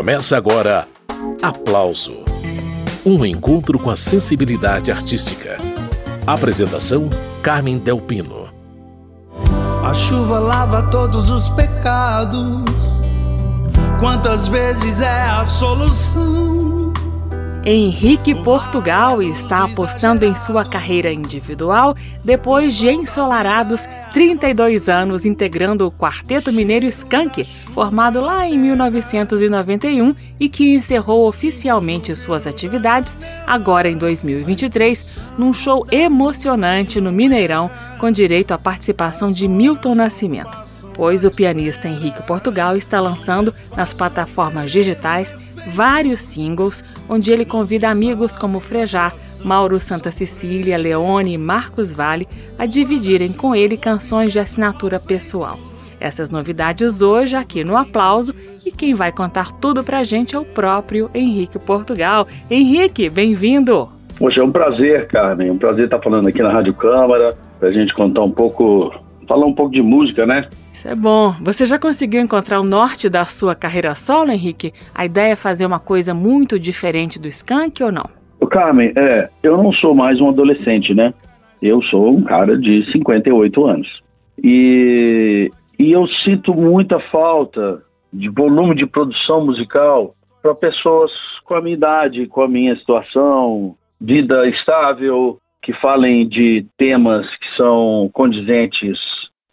Começa agora Aplauso Um encontro com a sensibilidade artística. Apresentação: Carmen Delpino. A chuva lava todos os pecados. Quantas vezes é a solução? Henrique Portugal está apostando em sua carreira individual depois de ensolarados 32 anos integrando o Quarteto Mineiro Skank, formado lá em 1991 e que encerrou oficialmente suas atividades agora em 2023 num show emocionante no Mineirão com direito à participação de Milton Nascimento. Pois o pianista Henrique Portugal está lançando nas plataformas digitais vários singles, onde ele convida amigos como Frejá, Mauro Santa Cecília, Leone e Marcos Vale a dividirem com ele canções de assinatura pessoal. Essas novidades hoje aqui no Aplauso e quem vai contar tudo pra gente é o próprio Henrique Portugal. Henrique, bem-vindo! Poxa, é um prazer, Carmen, é um prazer estar falando aqui na Rádio Câmara, pra gente contar um pouco, falar um pouco de música, né? Isso é bom. Você já conseguiu encontrar o norte da sua carreira solo, Henrique? A ideia é fazer uma coisa muito diferente do Skank ou não? O Carmen, é, eu não sou mais um adolescente, né? Eu sou um cara de 58 anos. E, e eu sinto muita falta de volume de produção musical para pessoas com a minha idade, com a minha situação, vida estável, que falem de temas que são condizentes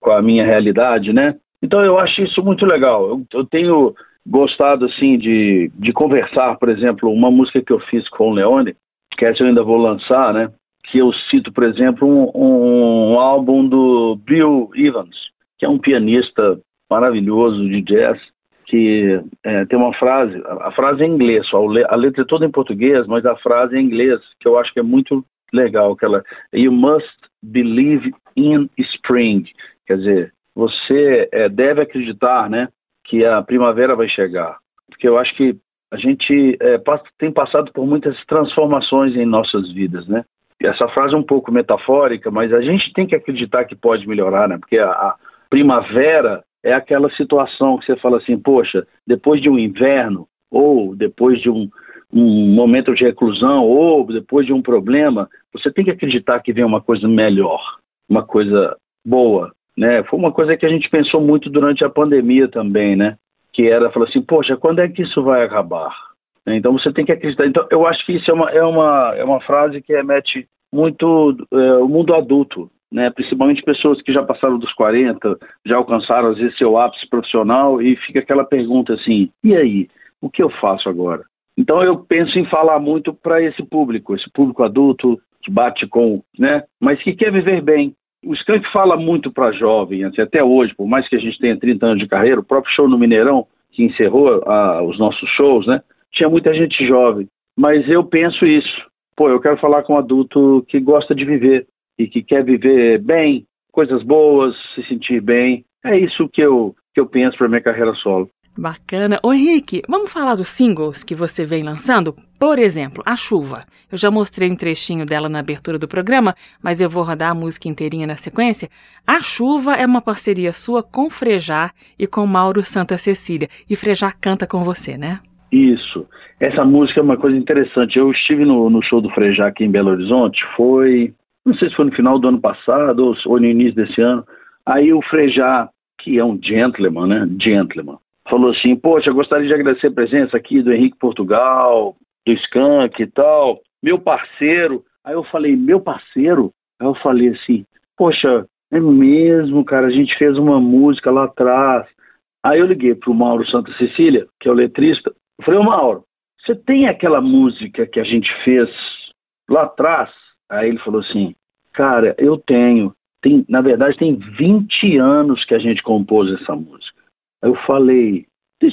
com a minha realidade, né? Então eu acho isso muito legal. Eu, eu tenho gostado assim de, de conversar, por exemplo, uma música que eu fiz com o Leone, que essa eu ainda vou lançar, né? Que eu cito, por exemplo, um, um álbum do Bill Evans, que é um pianista maravilhoso de jazz, que é, tem uma frase, a, a frase é em inglês, só, a letra é toda em português, mas a frase é em inglês, que eu acho que é muito legal, que ela, you must believe in spring, Quer dizer, você é, deve acreditar, né, que a primavera vai chegar, porque eu acho que a gente é, tem passado por muitas transformações em nossas vidas, né? Essa frase é um pouco metafórica, mas a gente tem que acreditar que pode melhorar, né? Porque a, a primavera é aquela situação que você fala assim, poxa, depois de um inverno ou depois de um, um momento de reclusão ou depois de um problema, você tem que acreditar que vem uma coisa melhor, uma coisa boa, né? Foi uma coisa que a gente pensou muito durante a pandemia também, né? Que era, falar assim, poxa, quando é que isso vai acabar? Então você tem que acreditar. Então eu acho que isso é uma, é uma, é uma frase que remete muito é, o mundo adulto, né? Principalmente pessoas que já passaram dos 40, já alcançaram às vezes seu ápice profissional e fica aquela pergunta assim: e aí, o que eu faço agora? Então eu penso em falar muito para esse público, esse público adulto que bate com, né? Mas que quer viver bem, o Skank fala muito para jovem, assim, até hoje, por mais que a gente tenha 30 anos de carreira, o próprio show no Mineirão, que encerrou os nossos shows, né? Tinha muita gente jovem. Mas eu penso isso. Pô, eu quero falar com um adulto que gosta de viver e que quer viver bem, coisas boas, se sentir bem. É isso que eu, que eu penso para minha carreira solo. Bacana. Ô Henrique, vamos falar dos singles que você vem lançando? Por exemplo, A Chuva. Eu já mostrei um trechinho dela na abertura do programa, mas eu vou rodar a música inteirinha na sequência. A Chuva é uma parceria sua com Frejá e com Mauro Santa Cecília. E Frejá canta com você, né? Isso. Essa música é uma coisa interessante. Eu estive no, no show do Frejá aqui em Belo Horizonte, foi, não sei se foi no final do ano passado ou, ou no início desse ano. Aí o Frejá, que é um gentleman, né? Gentleman falou assim: Poxa, gostaria de agradecer a presença aqui do Henrique Portugal, do Skank e tal, meu parceiro. Aí eu falei: Meu parceiro? Aí eu falei assim: Poxa, é mesmo, cara, a gente fez uma música lá atrás. Aí eu liguei pro Mauro Santa Cecília, que é o letrista. Eu falei: Ô Mauro, você tem aquela música que a gente fez lá atrás? Aí ele falou assim: Cara, eu tenho. Tem, na verdade, tem 20 anos que a gente compôs essa música. Aí eu falei,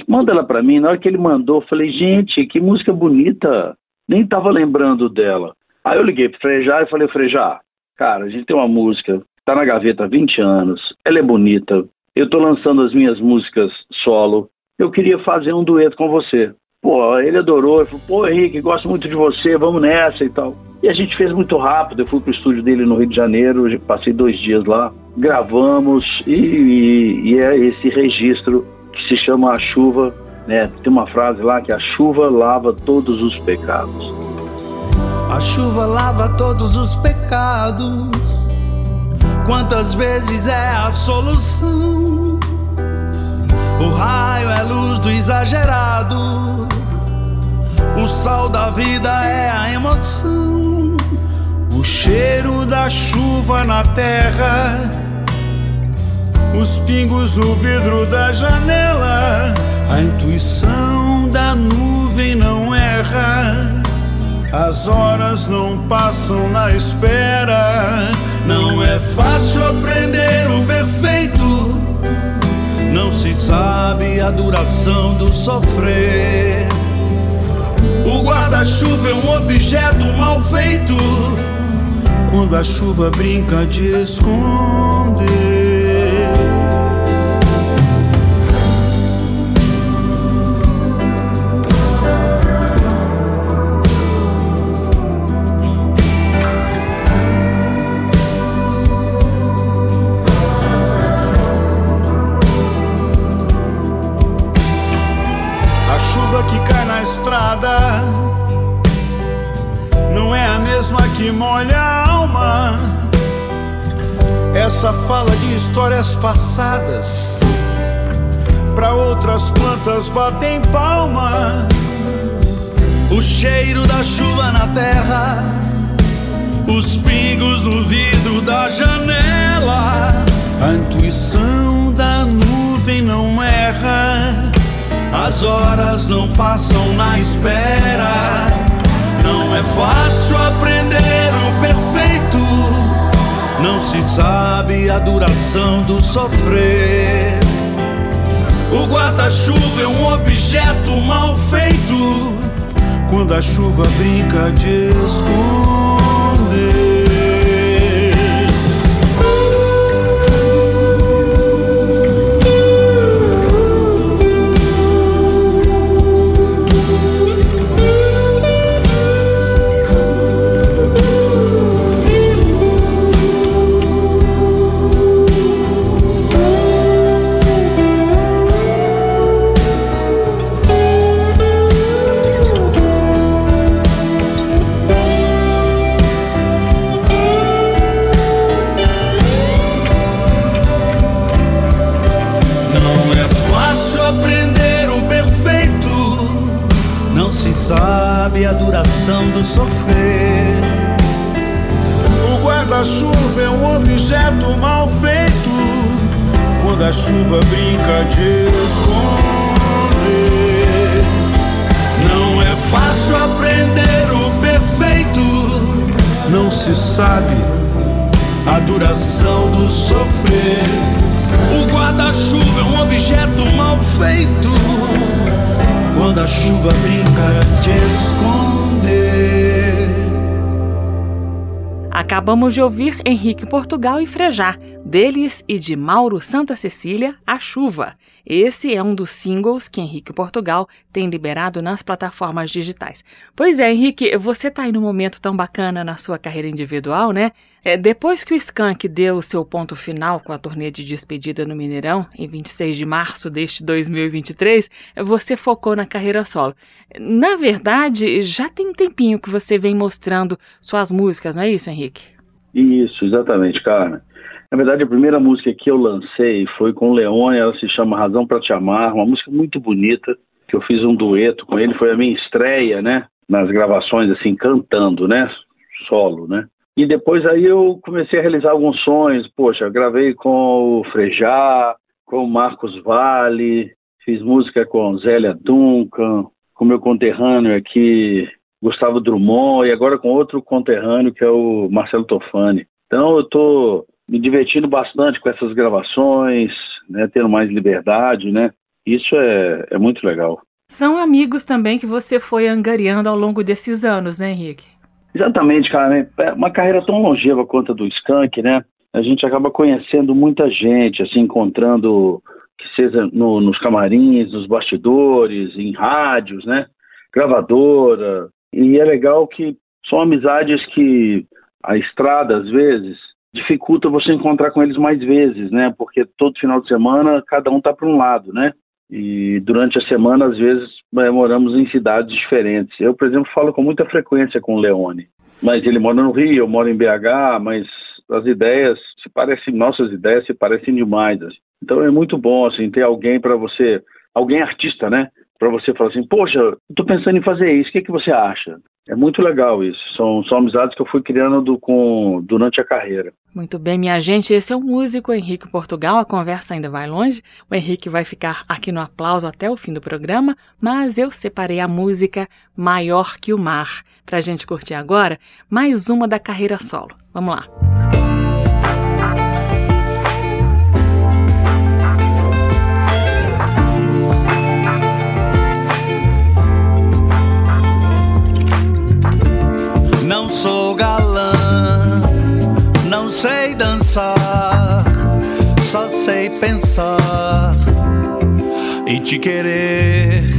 manda ela para mim. Na hora que ele mandou, eu falei, gente, que música bonita. Nem estava lembrando dela. Aí eu liguei pro Frejá e falei, Frejá, cara, a gente tem uma música, tá na gaveta há 20 anos, ela é bonita, eu tô lançando as minhas músicas solo, eu queria fazer um dueto com você. Pô, ele adorou, ele falou, pô, Henrique, gosto muito de você, vamos nessa e tal. E a gente fez muito rápido, eu fui pro estúdio dele no Rio de Janeiro, passei dois dias lá, gravamos e, e, e é esse registro que se chama A Chuva né? Tem uma frase lá que a chuva lava todos os pecados. A chuva lava todos os pecados. Quantas vezes é a solução? O raio é luz do exagerado. O sal da vida é a emoção. O cheiro da chuva na terra. Os pingos no vidro da janela. A intuição da nuvem não erra. As horas não passam na espera. Não é fácil aprender o perfeito. Não se sabe a duração do sofrer. O guarda-chuva é um objeto mal feito. Quando a chuva brinca de esconder. Que molha a alma. Essa fala de histórias passadas para outras plantas batem palma. O cheiro da chuva na terra, os pingos no vidro da janela. A intuição da nuvem não erra as horas não passam na espera. Não é fácil aprender o perfeito. Não se sabe a duração do sofrer. O guarda-chuva é um objeto mal feito. Quando a chuva brinca de esconder. Acabamos de ouvir Henrique Portugal e Frejar, deles e de Mauro Santa Cecília, A Chuva. Esse é um dos singles que Henrique Portugal tem liberado nas plataformas digitais. Pois é, Henrique, você está aí num momento tão bacana na sua carreira individual, né? É, depois que o Skank deu o seu ponto final com a turnê de despedida no Mineirão, em 26 de março deste 2023, você focou na carreira solo. Na verdade, já tem um tempinho que você vem mostrando suas músicas, não é isso, Henrique? Isso, exatamente, Carmen. Na verdade, a primeira música que eu lancei foi com o Leone, ela se chama Razão para Te Amar, uma música muito bonita, que eu fiz um dueto com ele, foi a minha estreia, né, nas gravações, assim, cantando, né, solo, né. E depois aí eu comecei a realizar alguns sonhos, poxa, gravei com o Frejá, com o Marcos Vale, fiz música com Zélia Duncan, com meu conterrâneo aqui, Gustavo Drummond, e agora com outro conterrâneo que é o Marcelo Tofani. Então eu estou me divertindo bastante com essas gravações, né, tendo mais liberdade, né? Isso é, é muito legal. São amigos também que você foi angariando ao longo desses anos, né, Henrique? Exatamente, cara. É uma carreira tão longeva quanto a do Skank, né? A gente acaba conhecendo muita gente, assim, encontrando, que seja no, nos camarins, nos bastidores, em rádios, né? Gravadora. E é legal que são amizades que a estrada, às vezes, dificulta você encontrar com eles mais vezes, né? Porque todo final de semana cada um tá para um lado, né? E durante a semana, às vezes, é, moramos em cidades diferentes. Eu, por exemplo, falo com muita frequência com o Leone. Mas ele mora no Rio, eu moro em BH, mas as ideias se parecem, nossas ideias se parecem demais. Assim. Então é muito bom assim ter alguém para você, alguém artista, né? Para você falar assim, poxa, estou pensando em fazer isso, o que, que você acha? É muito legal isso. São, são amizades que eu fui criando do, com, durante a carreira. Muito bem, minha gente. Esse é o músico Henrique Portugal. A conversa ainda vai longe. O Henrique vai ficar aqui no aplauso até o fim do programa, mas eu separei a música Maior que o Mar para a gente curtir agora. Mais uma da carreira solo. Vamos lá. Pensar e te querer.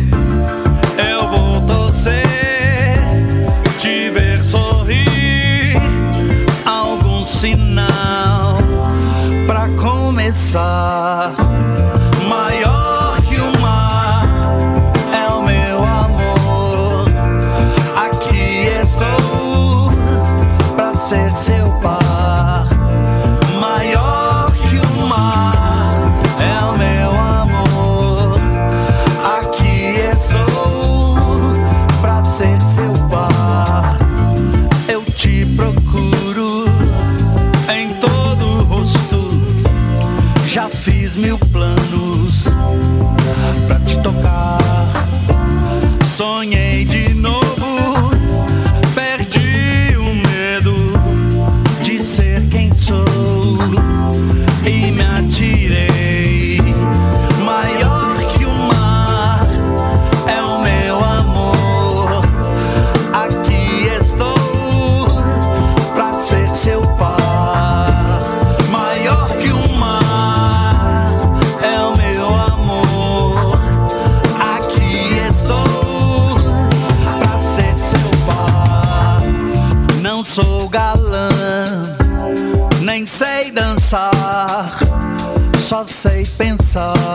Sei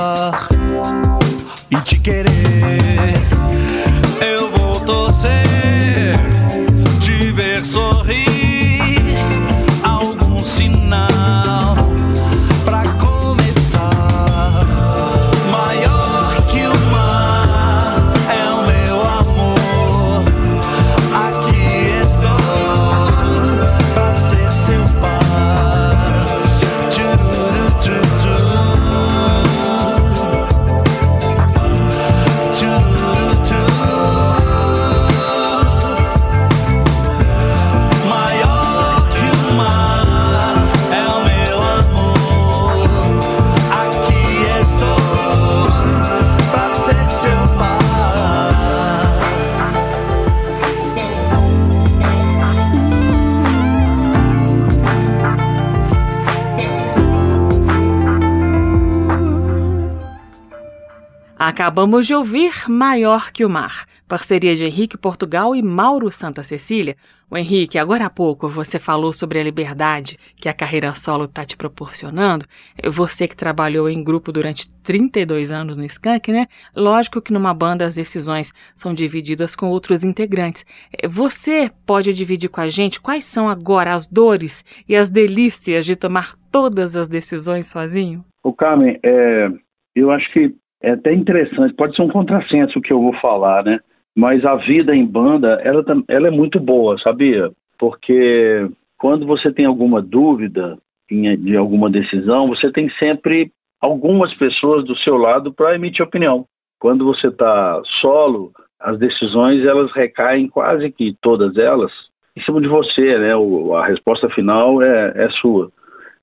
Acabamos de ouvir Maior que o Mar, parceria de Henrique Portugal e Mauro Santa Cecília. O Henrique, agora há pouco você falou sobre a liberdade que a carreira solo está te proporcionando. Você que trabalhou em grupo durante 32 anos no Skank, né? Lógico que numa banda as decisões são divididas com outros integrantes. Você pode dividir com a gente quais são agora as dores e as delícias de tomar todas as decisões sozinho? O Carmen, é, eu acho que é até interessante, pode ser um contrassenso o que eu vou falar, né? Mas a vida em banda, ela, ela é muito boa, sabia? Porque quando você tem alguma dúvida de alguma decisão, você tem sempre algumas pessoas do seu lado para emitir opinião. Quando você está solo, as decisões elas recaem quase que todas elas em cima de você, né? O, a resposta final é, é sua.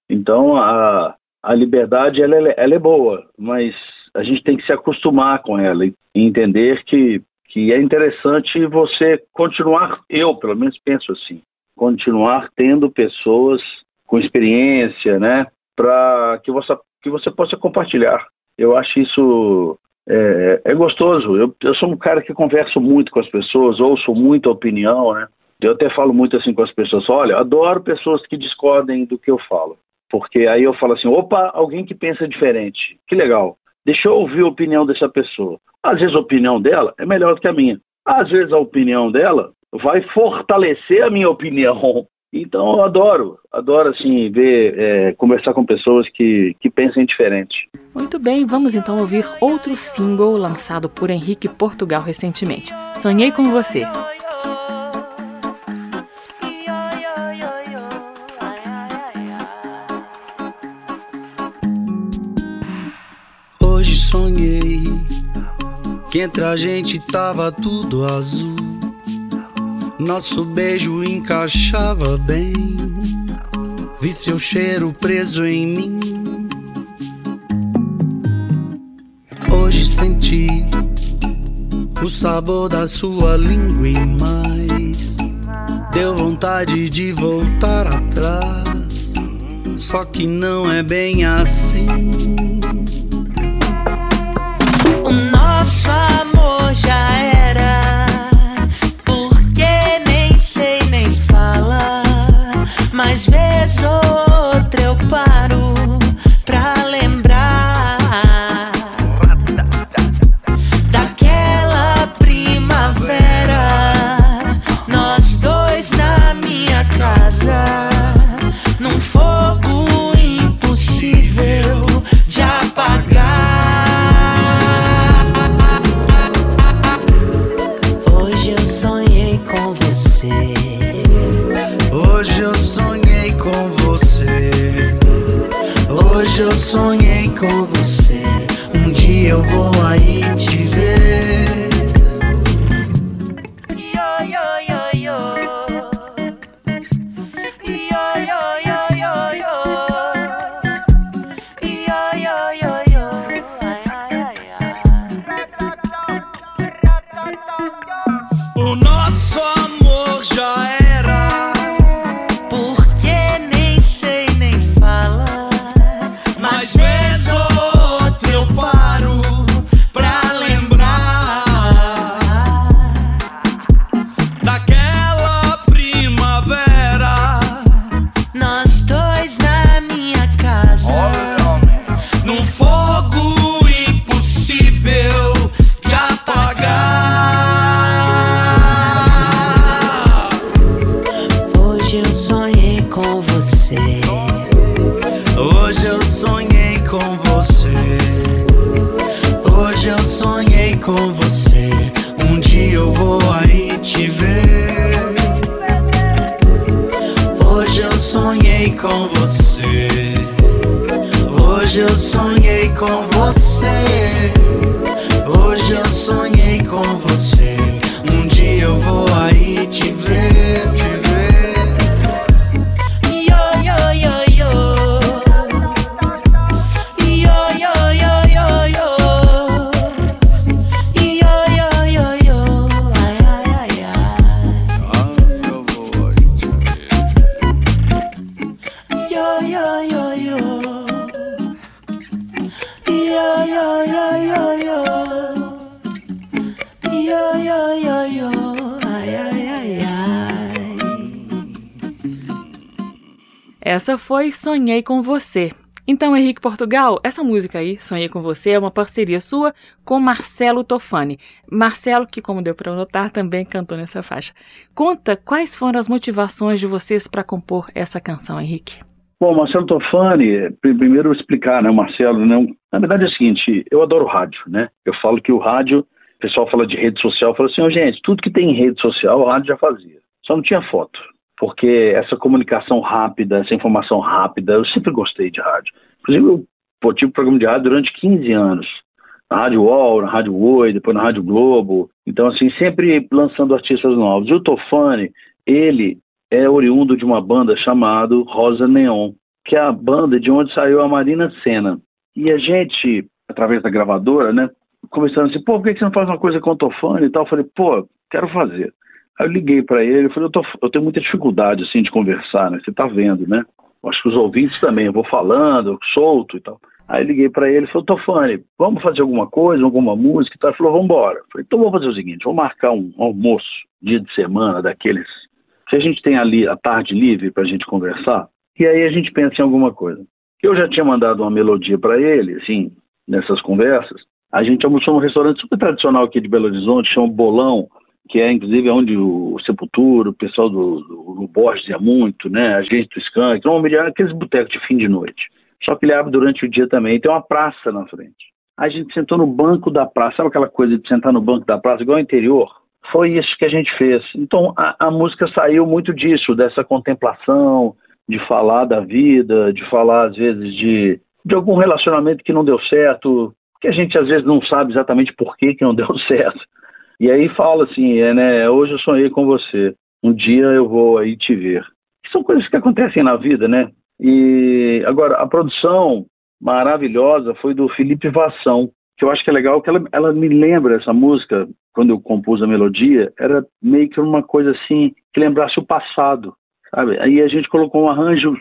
Então a, a liberdade ela, ela é boa, mas a gente tem que se acostumar com ela e entender que, que é interessante você continuar, eu pelo menos penso assim, continuar tendo pessoas com experiência, né, para que você, que você possa compartilhar. Eu acho isso é, é gostoso. Eu, eu sou um cara que converso muito com as pessoas, ouço muita opinião, né? Eu até falo muito assim com as pessoas, olha, adoro pessoas que discordem do que eu falo. Porque aí eu falo assim, opa, alguém que pensa diferente. Que legal. Deixa eu ouvir a opinião dessa pessoa. Às vezes a opinião dela é melhor do que a minha. Às vezes a opinião dela vai fortalecer a minha opinião. Então eu adoro, adoro assim ver, é, conversar com pessoas que, que pensem diferente. Muito bem, vamos então ouvir outro single lançado por Henrique Portugal recentemente. Sonhei com você. Que entre a gente tava tudo azul. Nosso beijo encaixava bem. Vi seu cheiro preso em mim. Hoje senti o sabor da sua língua e mais. Deu vontade de voltar atrás. Só que não é bem assim. Nosso amor já era. Mas vez ou Hoje eu sonhei com você. Um dia eu vou aí te ver. Sonhei com você. Hoje eu sonhei com você. Hoje eu sonhei com você. Um dia eu vou aí te ver. Essa foi Sonhei com Você. Então, Henrique Portugal, essa música aí, Sonhei com Você, é uma parceria sua com Marcelo Tofani. Marcelo, que como deu para notar, também cantou nessa faixa. Conta quais foram as motivações de vocês para compor essa canção, Henrique. Bom, Marcelo Tofani, pr- primeiro explicar, né, Marcelo, né, um- na verdade é o seguinte, eu adoro rádio, né, eu falo que o rádio, o pessoal fala de rede social, fala assim, "Ô, gente, tudo que tem em rede social, o rádio já fazia, só não tinha foto, porque essa comunicação rápida, essa informação rápida, eu sempre gostei de rádio, inclusive eu tive programa de rádio durante 15 anos, na Rádio UOL, na Rádio Oi, depois na Rádio Globo, então assim, sempre lançando artistas novos, e o Tofani, ele é oriundo de uma banda chamada Rosa Neon, que é a banda de onde saiu a Marina Senna. E a gente, através da gravadora, né, conversando assim, pô, por que você não faz uma coisa com o Tofani e tal? Eu falei, pô, quero fazer. Aí eu liguei para ele, eu falei, eu, tô, eu tenho muita dificuldade, assim, de conversar, né, você tá vendo, né? Acho que os ouvintes também, eu vou falando, eu solto e tal. Aí liguei para ele falei, Tofani, vamos fazer alguma coisa, alguma música e tal? Ele falou, vamos embora. Falei, então vamos fazer o seguinte, vamos marcar um almoço, dia de semana, daqueles que a gente tem ali a tarde livre para a gente conversar, e aí a gente pensa em alguma coisa. Eu já tinha mandado uma melodia para ele, assim, nessas conversas. A gente almoçou num restaurante super tradicional aqui de Belo Horizonte, chama Bolão, que é inclusive onde o Sepultura, o pessoal do, do, do Borges ia muito, né? A gente do Skank, normalmente é aqueles botecos de fim de noite. Só que ele abre durante o dia também. Tem uma praça na frente. A gente sentou no banco da praça, sabe aquela coisa de sentar no banco da praça, igual ao interior? Foi isso que a gente fez. Então a, a música saiu muito disso, dessa contemplação, de falar da vida, de falar às vezes de, de algum relacionamento que não deu certo, que a gente às vezes não sabe exatamente por que, que não deu certo. E aí fala assim, é, né, hoje eu sonhei com você, um dia eu vou aí te ver. São coisas que acontecem na vida, né? E agora, a produção maravilhosa foi do Felipe Vassão, que eu acho que é legal, que ela, ela me lembra essa música, quando eu compus a melodia, era meio que uma coisa assim, que lembrasse o passado, sabe? Aí a gente colocou um arranjo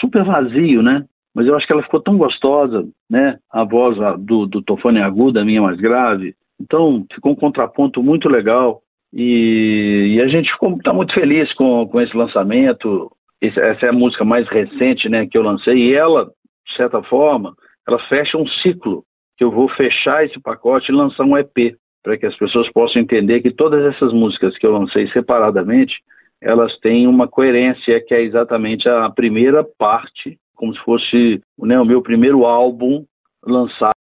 super vazio, né? Mas eu acho que ela ficou tão gostosa, né? A voz do, do Tofone aguda, a minha mais grave. Então, ficou um contraponto muito legal. E, e a gente está muito feliz com, com esse lançamento. Esse, essa é a música mais recente né, que eu lancei. E ela, de certa forma, ela fecha um ciclo que eu vou fechar esse pacote e lançar um EP para que as pessoas possam entender que todas essas músicas que eu lancei separadamente elas têm uma coerência que é exatamente a primeira parte, como se fosse né, o meu primeiro álbum lançado,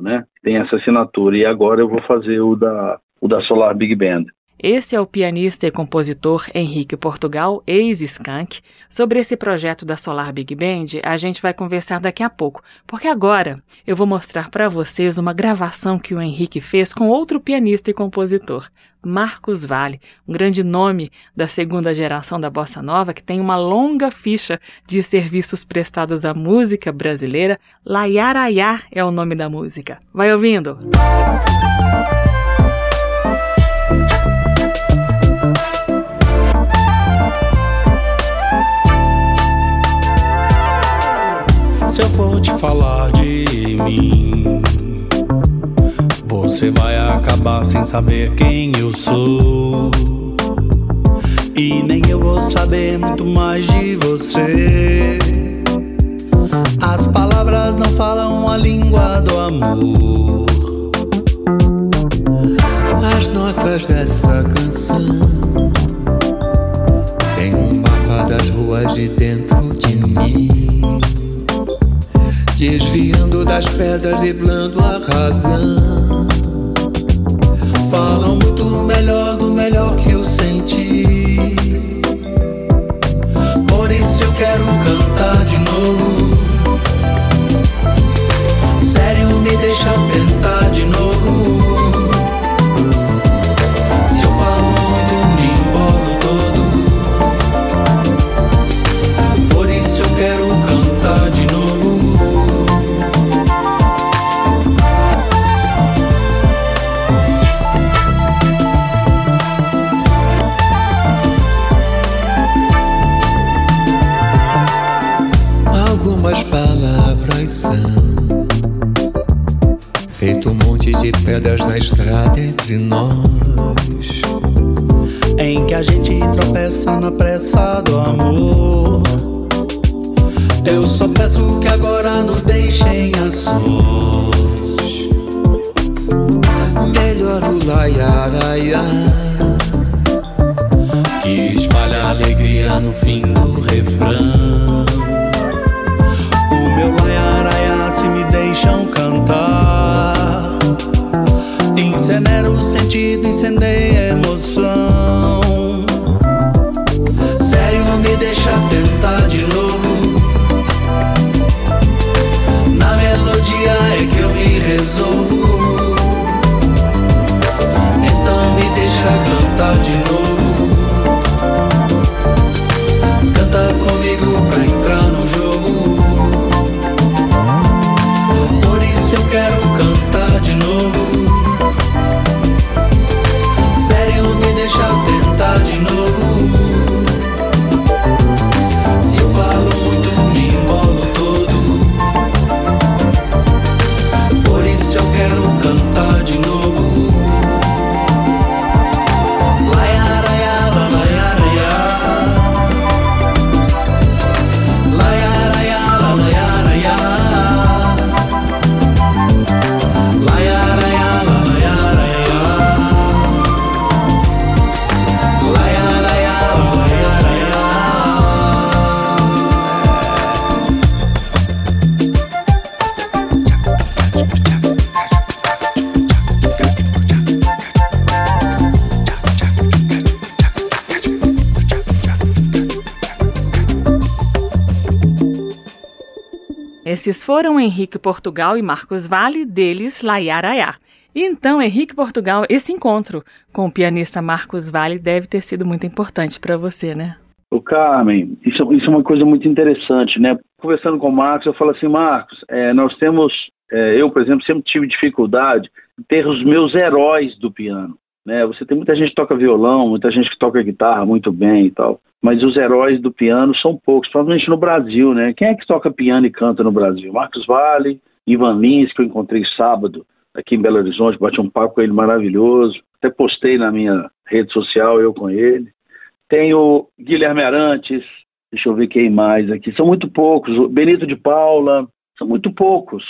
né? Tem essa assinatura e agora eu vou fazer o da o da Solar Big Band. Esse é o pianista e compositor Henrique Portugal, ex-Skank. Sobre esse projeto da Solar Big Band, a gente vai conversar daqui a pouco, porque agora eu vou mostrar para vocês uma gravação que o Henrique fez com outro pianista e compositor, Marcos Vale, um grande nome da segunda geração da bossa nova que tem uma longa ficha de serviços prestados à música brasileira. Laiaraiá é o nome da música. Vai ouvindo? Música Se eu for te falar de mim, você vai acabar sem saber quem eu sou. E nem eu vou saber muito mais de você. As palavras não falam a língua do amor. As notas dessa canção têm um mapa das ruas de dentro de mim desviando das pedras, driblando a razão. Falam muito melhor do melhor que eu senti. Por isso eu quero cantar de novo. Sério, me deixa tentar Esses foram Henrique Portugal e Marcos Vale, deles Laiaraiá. Então, Henrique Portugal, esse encontro com o pianista Marcos Vale deve ter sido muito importante para você, né? O Carmen, isso, isso, é uma coisa muito interessante, né? Conversando com o Marcos, eu falo assim, Marcos, é, nós temos, é, eu, por exemplo, sempre tive dificuldade em ter os meus heróis do piano. Né? Você tem muita gente que toca violão, muita gente que toca guitarra muito bem e tal, mas os heróis do piano são poucos, provavelmente no Brasil, né? Quem é que toca piano e canta no Brasil? Marcos Vale, Ivan Lins, que eu encontrei sábado aqui em Belo Horizonte, bati um papo com ele maravilhoso, até postei na minha rede social eu com ele. Tem o Guilherme Arantes, deixa eu ver quem mais aqui, são muito poucos, o Benito de Paula, são muito poucos.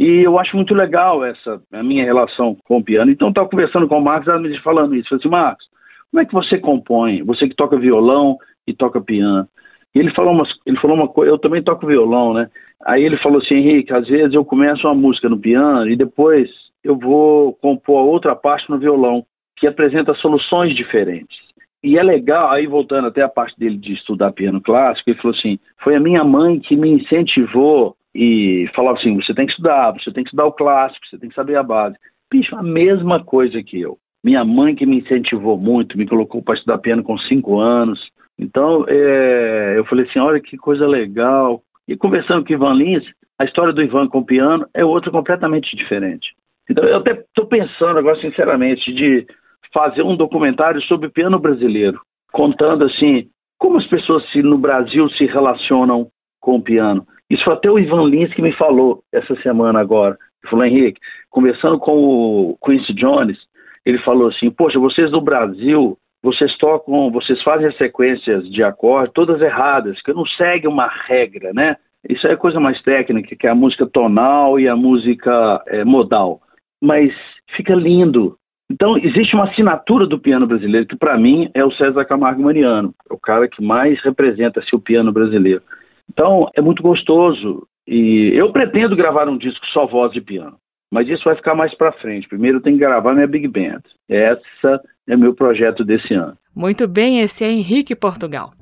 E eu acho muito legal essa a minha relação com o piano. Então, estava conversando com o Marcos, ela me falando isso. Eu falei assim, Marcos, como é que você compõe? Você que toca violão e toca piano. E ele falou, uma, ele falou uma coisa, eu também toco violão, né? Aí ele falou assim, Henrique, às vezes eu começo uma música no piano e depois eu vou compor a outra parte no violão, que apresenta soluções diferentes. E é legal, aí voltando até a parte dele de estudar piano clássico, ele falou assim: foi a minha mãe que me incentivou e falava assim: você tem que estudar, você tem que estudar o clássico, você tem que saber a base. Bicho, a mesma coisa que eu. Minha mãe que me incentivou muito, me colocou para estudar piano com cinco anos. Então, é, eu falei assim: olha que coisa legal. E conversando com o Ivan Lins, a história do Ivan com o piano é outra completamente diferente. Então, eu até estou pensando agora, sinceramente, de fazer um documentário sobre piano brasileiro, contando assim como as pessoas se, no Brasil se relacionam com o piano. Isso foi até o Ivan Lins que me falou essa semana agora. Ele falou, Henrique, conversando com o Quincy Jones, ele falou assim, poxa, vocês do Brasil, vocês tocam, vocês fazem as sequências de acorde todas erradas, que não segue uma regra, né? Isso é coisa mais técnica, que é a música tonal e a música é, modal. Mas fica lindo. Então, existe uma assinatura do piano brasileiro, que para mim é o César Camargo Mariano, o cara que mais representa -se o piano brasileiro. Então, é muito gostoso. E eu pretendo gravar um disco só voz e piano. Mas isso vai ficar mais para frente. Primeiro eu tenho que gravar minha Big Band. Essa é meu projeto desse ano. Muito bem, esse é Henrique Portugal.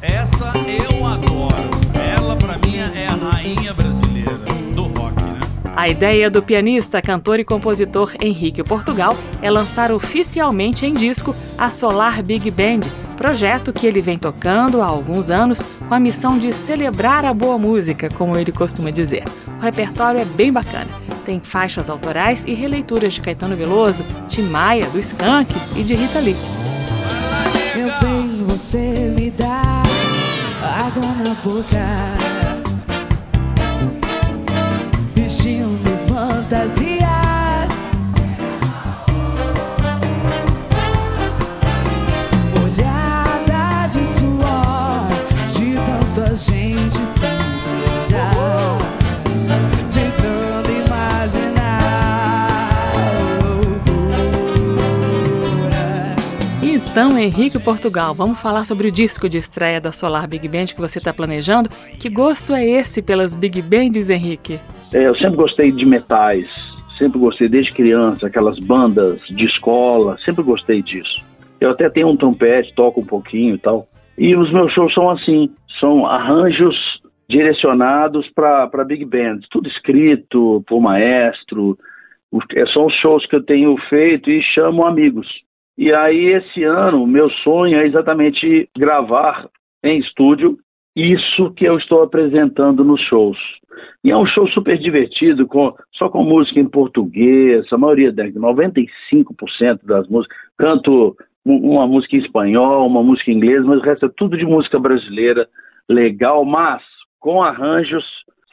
Essa eu adoro. Ela para mim é a rainha brasileira do rock, né? A ideia do pianista, cantor e compositor Henrique Portugal é lançar oficialmente em disco a Solar Big Band, projeto que ele vem tocando há alguns anos com a missão de celebrar a boa música, como ele costuma dizer. O repertório é bem bacana. Tem faixas autorais e releituras de Caetano Veloso, Tim Maia, do Skank e de Rita Lee. Meu bem, você me dá água na boca, vestindo fantasia. Então, Henrique Portugal, vamos falar sobre o disco de estreia da Solar Big Band que você está planejando. Que gosto é esse pelas Big Bands, Henrique? É, eu sempre gostei de metais, sempre gostei desde criança, aquelas bandas de escola, sempre gostei disso. Eu até tenho um trompete, toco um pouquinho e tal. E os meus shows são assim, são arranjos direcionados para Big Bands, tudo escrito por maestro. É, são os shows que eu tenho feito e chamo amigos. E aí, esse ano, meu sonho é exatamente gravar em estúdio isso que eu estou apresentando nos shows. E é um show super divertido, com, só com música em português, a maioria, 95% das músicas. Canto uma música em espanhol, uma música em inglês, mas o resto é tudo de música brasileira, legal, mas com arranjos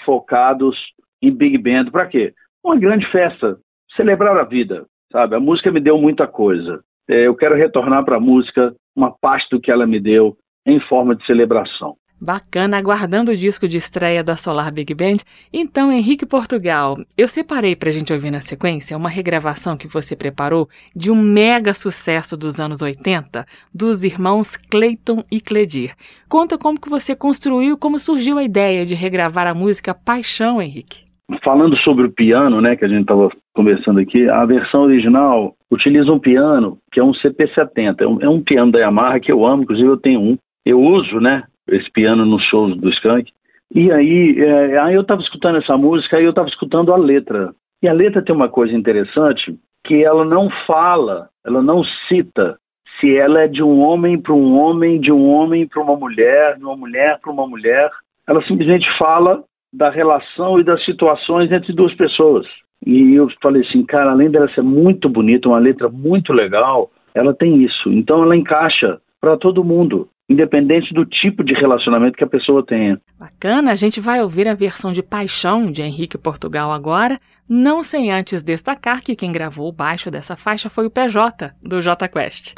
focados em Big Band. Para quê? Uma grande festa, celebrar a vida, sabe? A música me deu muita coisa. É, eu quero retornar para a música uma parte do que ela me deu em forma de celebração. Bacana, aguardando o disco de estreia da Solar Big Band. Então, Henrique Portugal, eu separei para a gente ouvir na sequência uma regravação que você preparou de um mega sucesso dos anos 80 dos irmãos Clayton e Cledir. Conta como que você construiu, como surgiu a ideia de regravar a música Paixão, Henrique. Falando sobre o piano, né, que a gente estava conversando aqui, a versão original utiliza um piano que é um CP70, é um, é um piano da Yamaha que eu amo, inclusive eu tenho um. Eu uso, né, esse piano nos shows do Skank. E aí, é, aí eu estava escutando essa música, aí eu estava escutando a letra. E a letra tem uma coisa interessante, que ela não fala, ela não cita se ela é de um homem para um homem, de um homem para uma mulher, de uma mulher para uma mulher. Ela simplesmente fala da relação e das situações entre duas pessoas. E eu falei assim, cara, além dela ser muito bonita, uma letra muito legal, ela tem isso. Então ela encaixa para todo mundo, independente do tipo de relacionamento que a pessoa tenha. Bacana, a gente vai ouvir a versão de Paixão de Henrique Portugal agora, não sem antes destacar que quem gravou o baixo dessa faixa foi o PJ, do J Quest.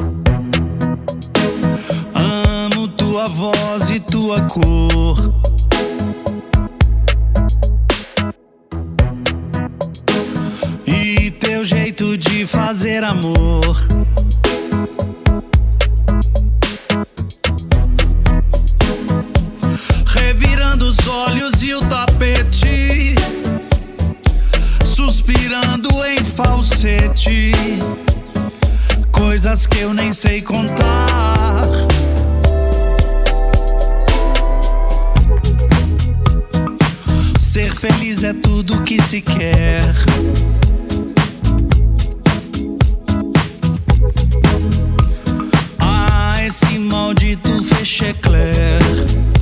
Amo tua voz e tua cor. Jeito de fazer amor. Revirando os olhos e o tapete. Suspirando em falsete. Coisas que eu nem sei contar. Ser feliz é tudo que se quer. Esse maldito fechecler.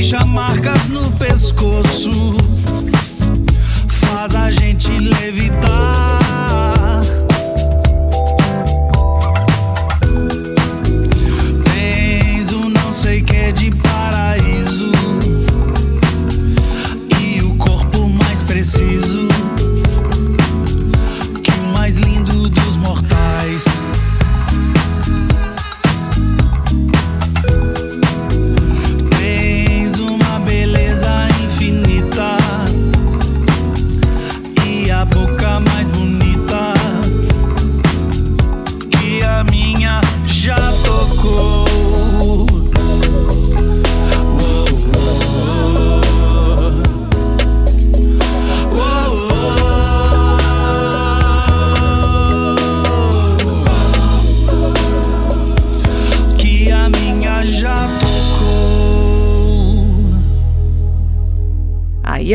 Deixa marcas no pescoço,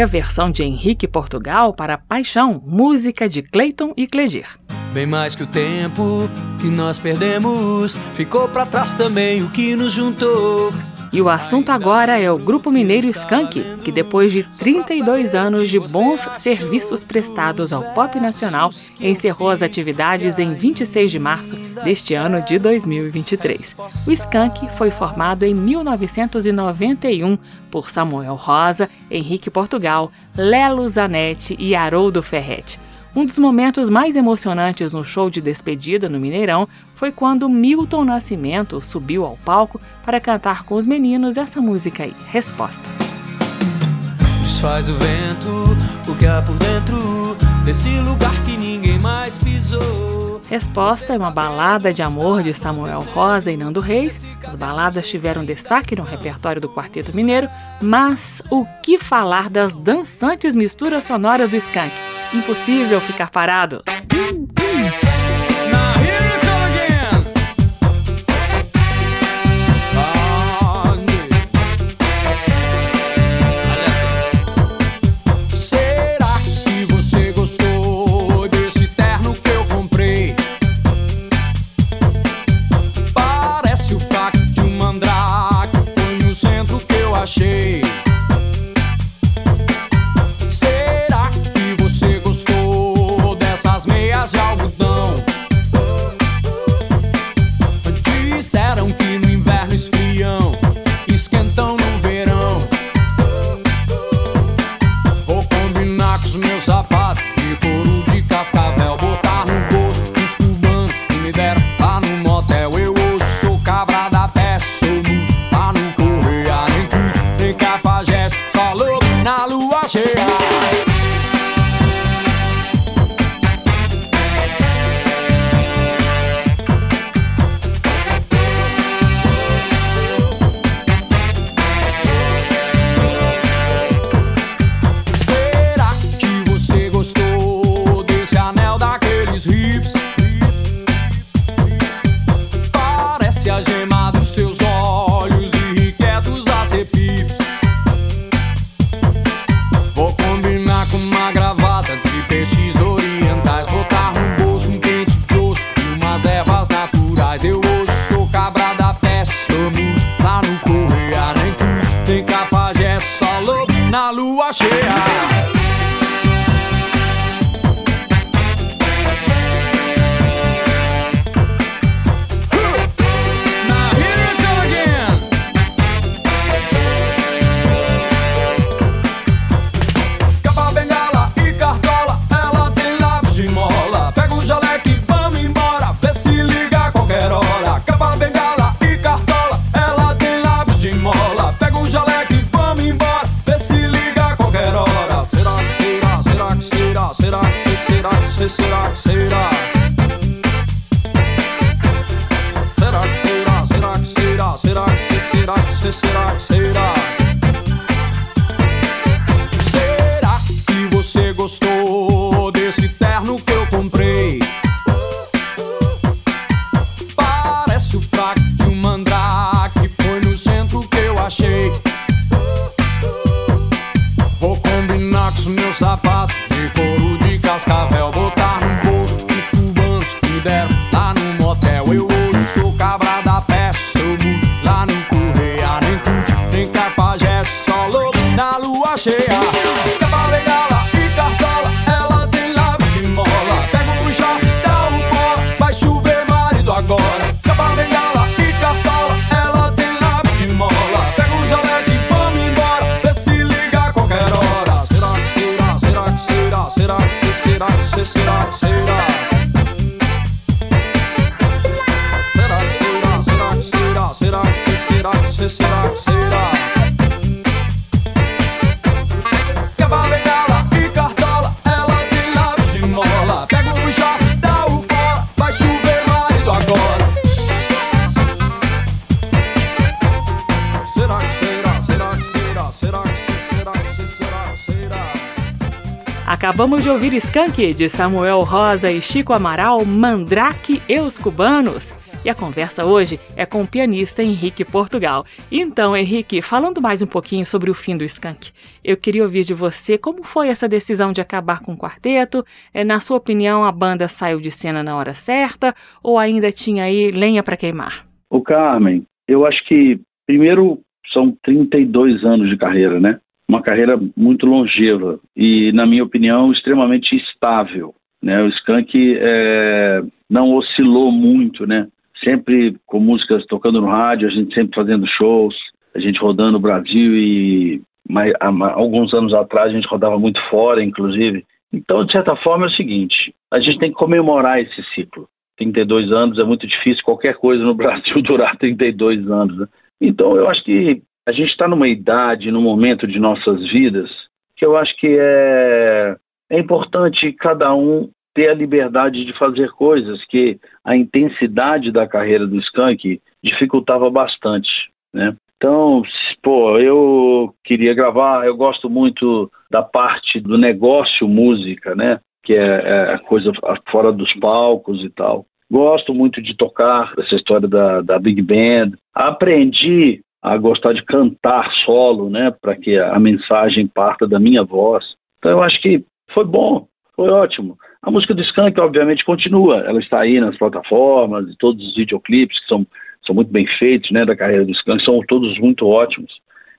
a versão de Henrique Portugal para Paixão, música de Clayton e Cledir. Bem mais que o tempo que nós perdemos, ficou pra trás também o que nos juntou. E o assunto agora é o Grupo Mineiro Skank, que depois de 32 anos de bons serviços prestados ao pop nacional, encerrou as atividades em 26 de março deste ano de 2023. O Skank foi formado em 1991 por Samuel Rosa, Henrique Portugal, Lelo Zanetti e Haroldo Ferretti. Um dos momentos mais emocionantes no show de despedida no Mineirão foi quando Milton Nascimento subiu ao palco para cantar com os meninos essa música aí, Resposta. Desfaz o vento, o que há por dentro desse lugar que ninguém mais pisou. Resposta é uma balada de amor de Samuel Rosa e Nando Reis. As baladas tiveram destaque no repertório do Quarteto Mineiro, mas o que falar das dançantes misturas sonoras do Skank? Impossível ficar parado. Acabamos de ouvir Skank de Samuel Rosa e Chico Amaral, Mandrake e os Cubanos. E a conversa hoje é com o pianista Henrique Portugal. Então, Henrique, falando mais um pouquinho sobre o fim do Skank, eu queria ouvir de você como foi essa decisão de acabar com o quarteto. É, na sua opinião, a banda saiu de cena na hora certa ou ainda tinha aí lenha para queimar? O Carmen, eu acho que primeiro são 32 anos de carreira, né? Uma carreira muito longeva e, na minha opinião, extremamente estável. Né? O Skank é, não oscilou muito, né? Sempre com músicas tocando no rádio, a gente sempre fazendo shows, a gente rodando o Brasil e mas, há, alguns anos atrás a gente rodava muito fora, inclusive. Então, de certa forma, é o seguinte: a gente tem que comemorar esse ciclo. 32 anos é muito difícil qualquer coisa no Brasil durar 32 anos. Né? Então, eu acho que a gente está numa idade, num momento de nossas vidas, que eu acho que é, é importante cada um ter a liberdade de fazer coisas que a intensidade da carreira do Skank dificultava bastante, né? Então, pô, eu queria gravar, eu gosto muito da parte do negócio música, né? Que é, é coisa fora dos palcos e tal. Gosto muito de tocar essa história da, da Big Band. Aprendi a gostar de cantar solo, né? Para que a mensagem parta da minha voz. Então, eu acho que foi bom, foi ótimo. A música do Skank, obviamente, continua. Ela está aí nas plataformas, e todos os videoclipes que são são muito bem feitos, né, da carreira dos Skank, são todos muito ótimos.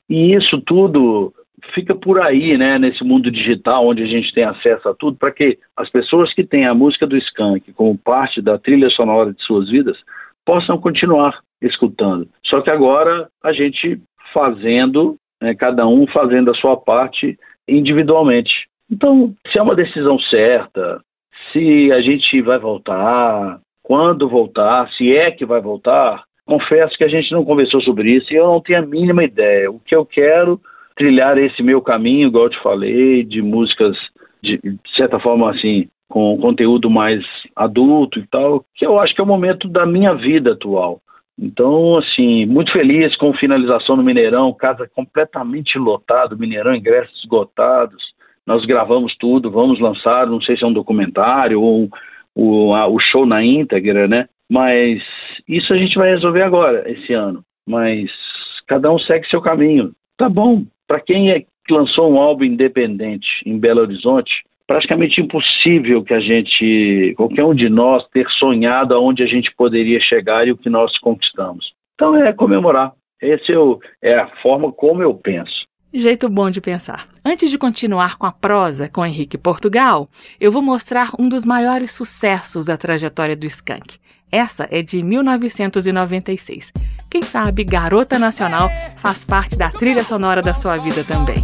E isso tudo fica por aí, né, nesse mundo digital, onde a gente tem acesso a tudo, para que as pessoas que têm a música do Skank como parte da trilha sonora de suas vidas possam continuar escutando. Só que agora a gente fazendo, né, cada um fazendo a sua parte individualmente. Então, se é uma decisão certa, se a gente vai voltar, quando voltar, se é que vai voltar, Confesso que a gente não conversou sobre isso e eu não tenho a mínima ideia. O que eu quero trilhar esse meu caminho, igual eu te falei, de músicas de, de certa forma assim, com conteúdo mais adulto e tal, que eu acho que é o momento da minha vida atual. Então, assim, muito feliz com finalização no Mineirão, casa completamente lotado, Mineirão, ingressos esgotados. Nós gravamos tudo, vamos lançar, não sei se é um documentário ou o, o show na íntegra, né? Mas isso a gente vai resolver agora, esse ano. Mas cada um segue seu caminho. Tá bom. Para quem é lançou um álbum independente em Belo Horizonte, praticamente impossível que a gente, qualquer um de nós, ter sonhado aonde a gente poderia chegar e o que nós conquistamos. Então é comemorar. Essa é, é a forma como eu penso. Jeito bom de pensar. Antes de continuar com a prosa com Henrique Portugal, eu vou mostrar um dos maiores sucessos da trajetória do Skank. Essa é de 1996. Quem sabe Garota Nacional faz parte da trilha sonora da sua vida também.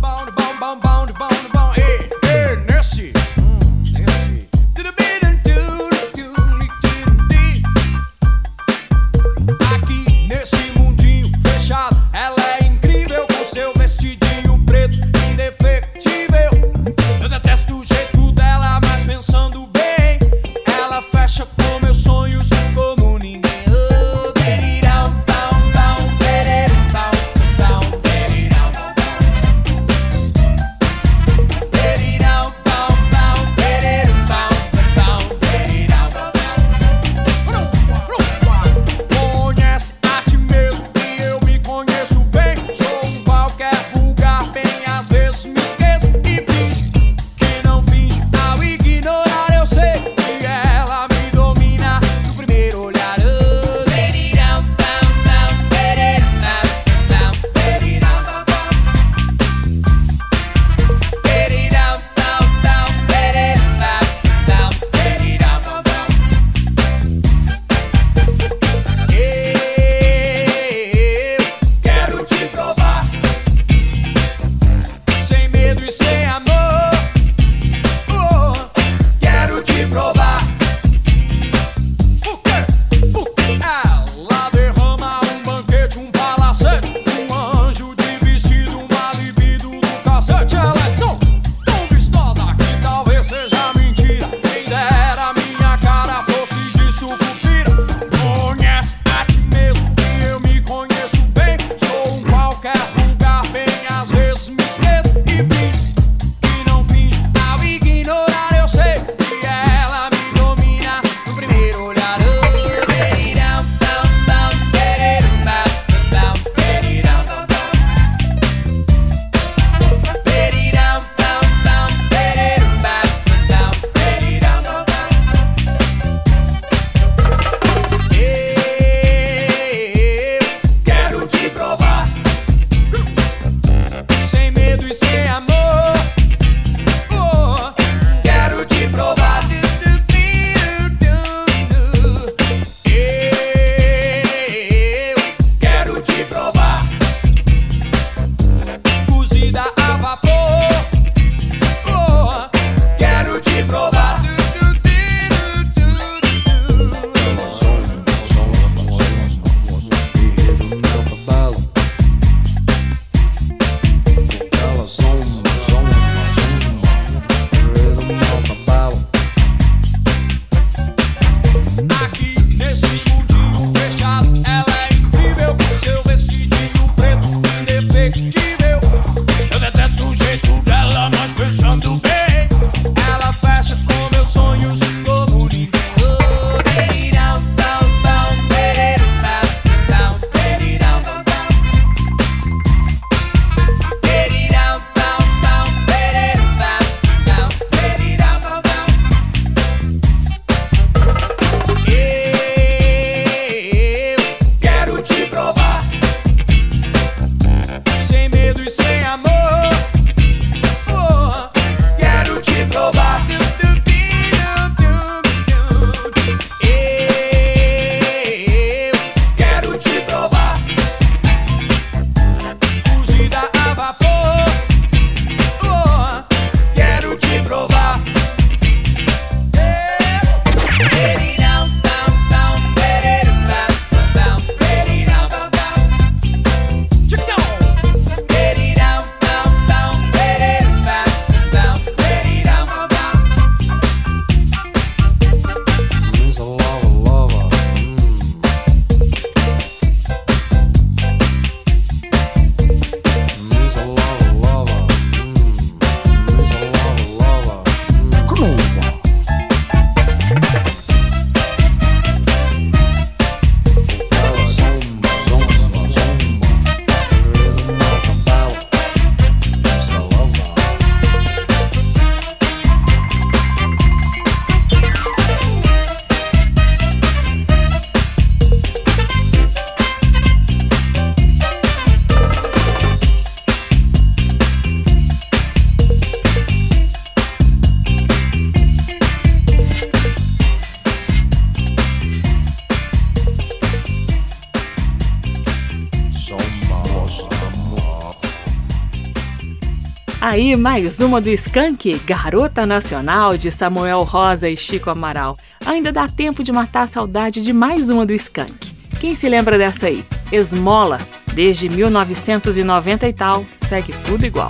Aí, mais uma do Skank, Garota Nacional, de Samuel Rosa e Chico Amaral. Ainda dá tempo de matar a saudade de mais uma do Skank. Quem se lembra dessa aí? Esmola, desde 1990 e tal, segue tudo igual.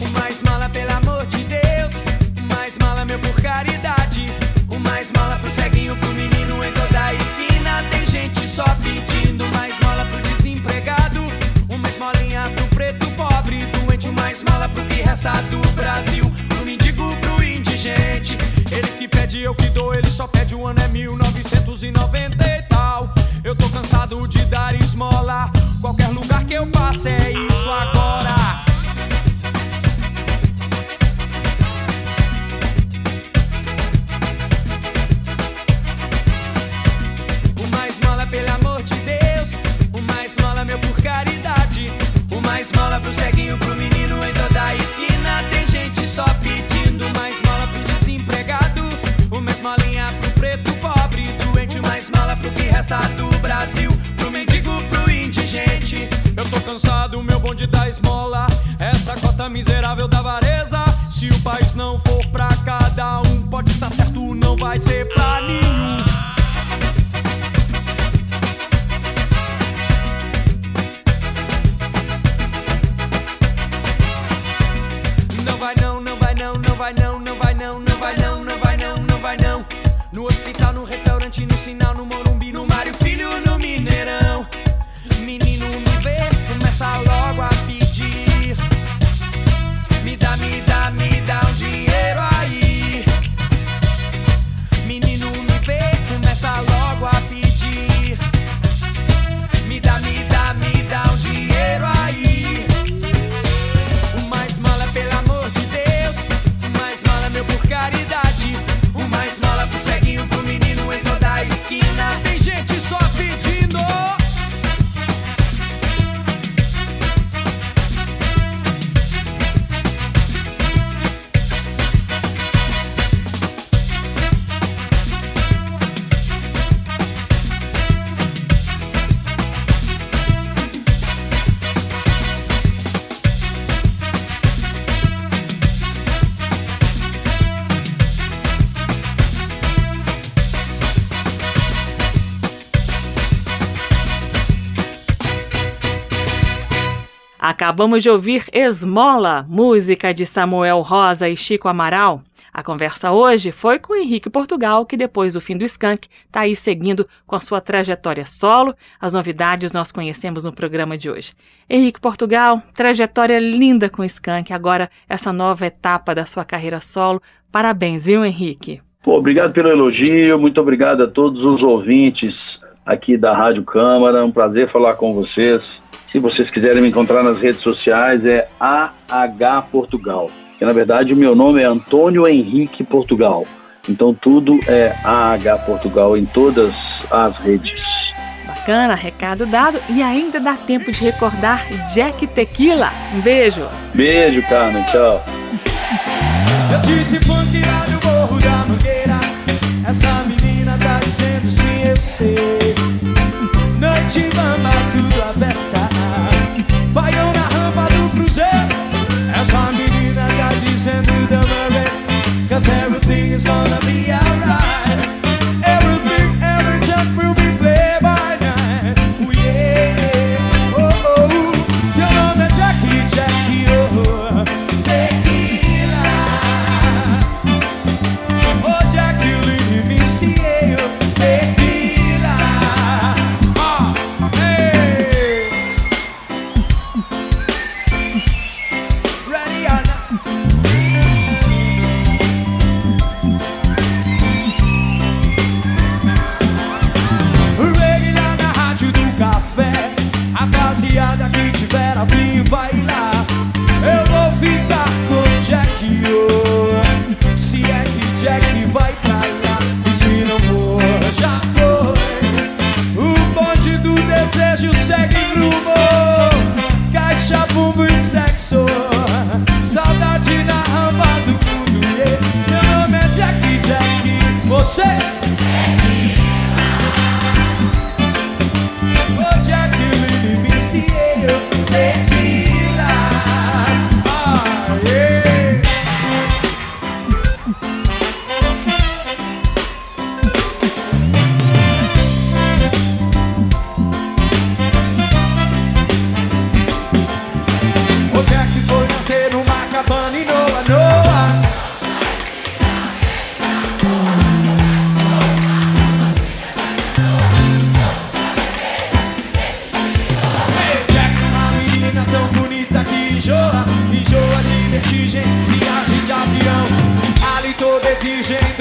O mais mala, pelo amor de Deus. O mais mala, meu por caridade. O mais mala pro ceguinho, pro menino em toda a esquina. Tem gente só pedindo mais mala pro desempregado. Mais mala pro que resta do Brasil. Pro mendigo, pro indigente. Ele que pede, eu que dou. Ele só pede o ano é 1990 e tal. Eu tô cansado de dar esmola. Qualquer lugar que eu passe é isso agora. O mais mola, pelo amor de Deus. O mais mola, meu por caridade. O mais mola pro ceguinho, pro menino só pedindo mais mola pro desempregado. O mais molinha pro preto pobre. Doente, mais mola pro que resta do Brasil. Pro mendigo, pro indigente. Eu tô cansado, meu bonde da esmola. Essa cota miserável da vareza. Se o país não for pra cada um, pode estar certo, não vai ser pra nenhum. Vai não, Acabamos de ouvir Esmola, música de Samuel Rosa e Chico Amaral. A conversa hoje foi com Henrique Portugal, que depois do fim do Skank está aí seguindo com a sua trajetória solo. As novidades nós conhecemos no programa de hoje. Henrique Portugal, trajetória linda com o Skank, agora essa nova etapa da sua carreira solo. Parabéns, viu, Henrique? Pô, obrigado pelo elogio, muito obrigado a todos os ouvintes aqui da Rádio Câmara. Um prazer falar com vocês. Se vocês quiserem me encontrar nas redes sociais, é AH Portugal. Que na verdade o meu nome é Antônio Henrique Portugal. Então tudo é AH Portugal em todas as redes. Bacana, recado dado. E ainda dá tempo de recordar Jack Tequila. Um beijo. Beijo, Carmen. Tchau. Eu disse funk lá no morro da mangueira Essa menina tá dizendo sim, eu sei Noite mama, tudo a beça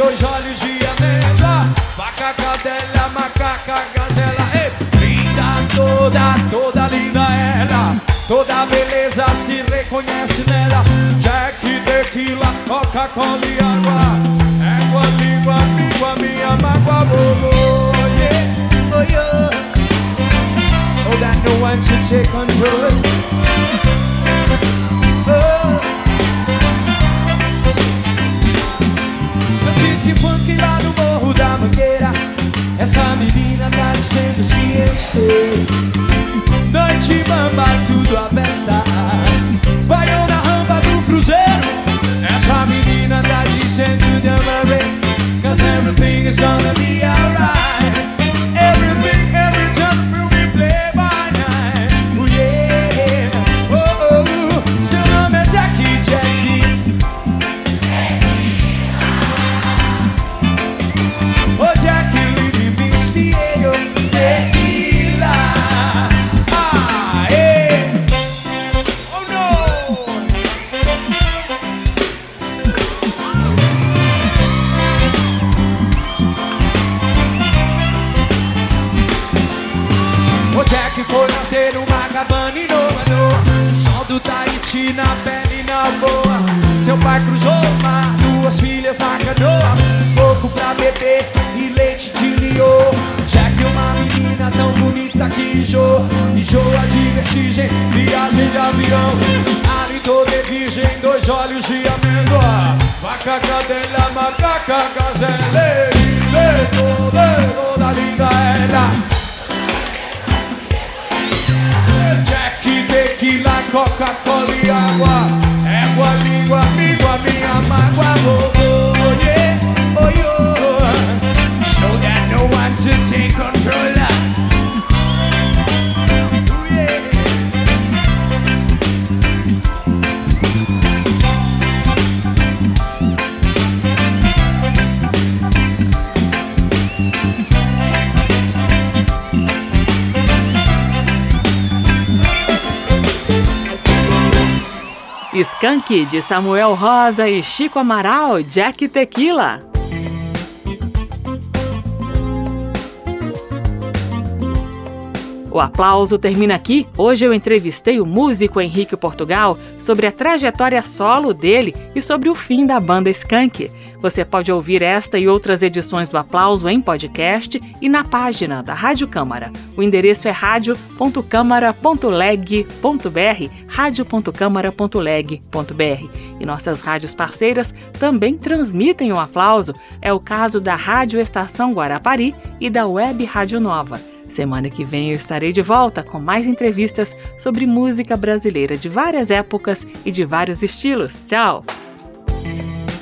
dois olhos de amêndoa, vaca, cadela, macaca, gazela. Ei, linda toda, toda linda ela, toda beleza se reconhece nela. Jack, tequila, Coca-Cola e água. Égua, língua, língua, minha mágoa, oh, yeah, oh, yeah so that no one should take control. Disse funk lá no morro da mangueira. Essa menina tá dizendo se eu sei. Noite bamba, tudo a beça. Baião na rampa do cruzeiro. Essa menina tá dizendo don't worry. Cause everything is gonna be alright. De vertigem, viagem de avião. Toda é virgem, dois olhos de amêndoa. Vaca, cadela, macaca, gazela Ele, toda, toda linda ela. Jack, tequila, Coca-Cola e água Skank de Samuel Rosa e Chico Amaral, Jack Tequila. O aplauso termina aqui. Hoje eu entrevistei o músico Henrique Portugal sobre a trajetória solo dele e sobre o fim da banda Skank. Você pode ouvir esta e outras edições do Aplauso em podcast e na página da Rádio Câmara. O endereço é radio.câmara.leg.br, radio.câmara.leg.br. E nossas rádios parceiras também transmitem o aplauso. É o caso da Rádio Estação Guarapari e da Web Rádio Nova. Semana que vem eu estarei de volta com mais entrevistas sobre música brasileira de várias épocas e de vários estilos. Tchau!